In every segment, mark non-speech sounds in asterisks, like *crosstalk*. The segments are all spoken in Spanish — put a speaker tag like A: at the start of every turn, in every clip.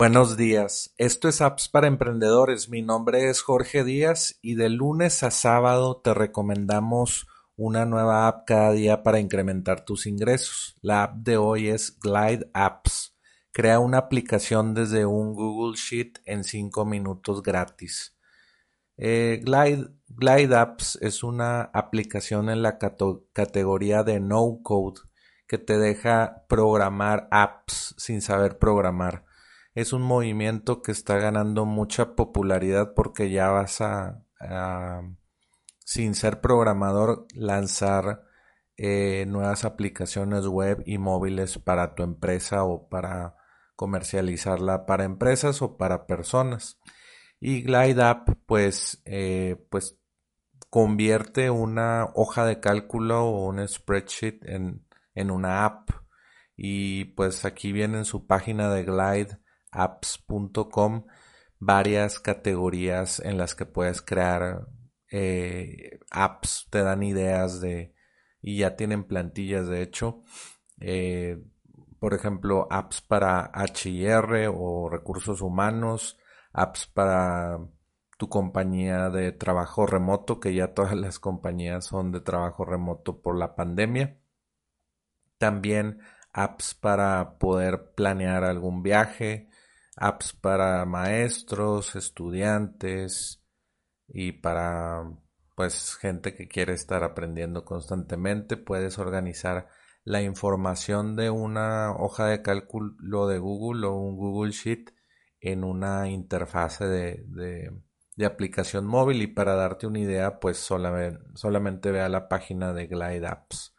A: Buenos días, esto es Apps para Emprendedores. Mi nombre es Jorge Díaz y de lunes a sábado te recomendamos una nueva app cada día para incrementar tus ingresos. La app de hoy es Glide Apps. Crea una aplicación desde un Google Sheet en 5 minutos gratis. Eh, Glide, Apps es una aplicación en la categoría de no code que te deja programar apps sin saber programar es un movimiento que está ganando mucha popularidad porque ya vas a, sin ser programador, lanzar eh, nuevas aplicaciones web y móviles para tu empresa o para comercializarla para empresas o para personas. Y Glide App, pues, eh, pues convierte una hoja de cálculo o un spreadsheet en, en una app. Y pues aquí viene en su página de Glide apps.com varias categorías en las que puedes crear eh, apps, te dan ideas de y ya tienen plantillas de hecho. Eh, por ejemplo, apps para HR o recursos humanos, apps para tu compañía de trabajo remoto, que ya todas las compañías son de trabajo remoto por la pandemia. También apps para poder planear algún viaje, apps para maestros, estudiantes y para pues gente que quiere estar aprendiendo constantemente. Puedes organizar la información de una hoja de cálculo de Google o un Google Sheet en una interfase de, de, aplicación móvil y para darte una idea pues solamente, solamente ve a la página de Glide Apps.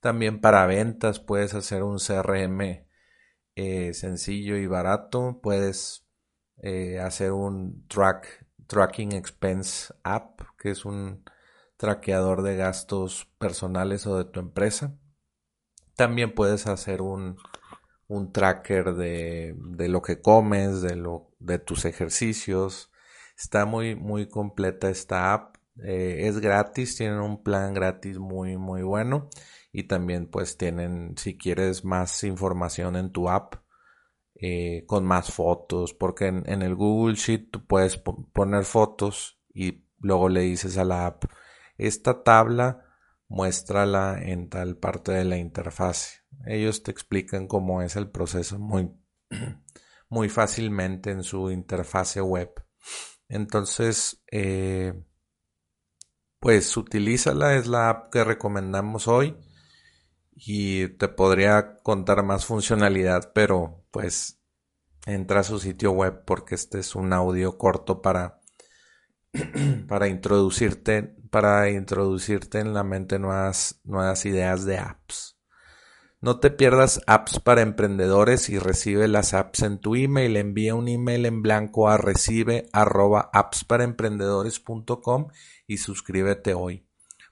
A: También para ventas puedes hacer un CRM eh, sencillo y barato. Puedes eh, hacer un track, tracking expense app, que es un traqueador de gastos personales o de tu empresa. También puedes hacer un, un tracker de, de, lo que comes, de, lo, de tus ejercicios. Está muy, muy completa esta app. Eh, es gratis, tienen un plan gratis muy, muy bueno y también pues tienen si quieres más información en tu app eh, con más fotos porque en, el Google Sheet tú puedes poner fotos y luego le dices a la app esta tabla muéstrala en tal parte de la interfase ellos te explican cómo es el proceso muy *clears throat* muy fácilmente en su interfase web. Entonces eh, pues utilízala es la app que recomendamos hoy y te podría contar más funcionalidad, pero pues entra a su sitio web porque este es un audio corto para *clears throat* para introducirte para introducirte en la mente nuevas nuevas ideas de apps. No te pierdas apps para emprendedores y recibe las apps en tu email. Envía un email en blanco a recibe arroba y suscríbete hoy.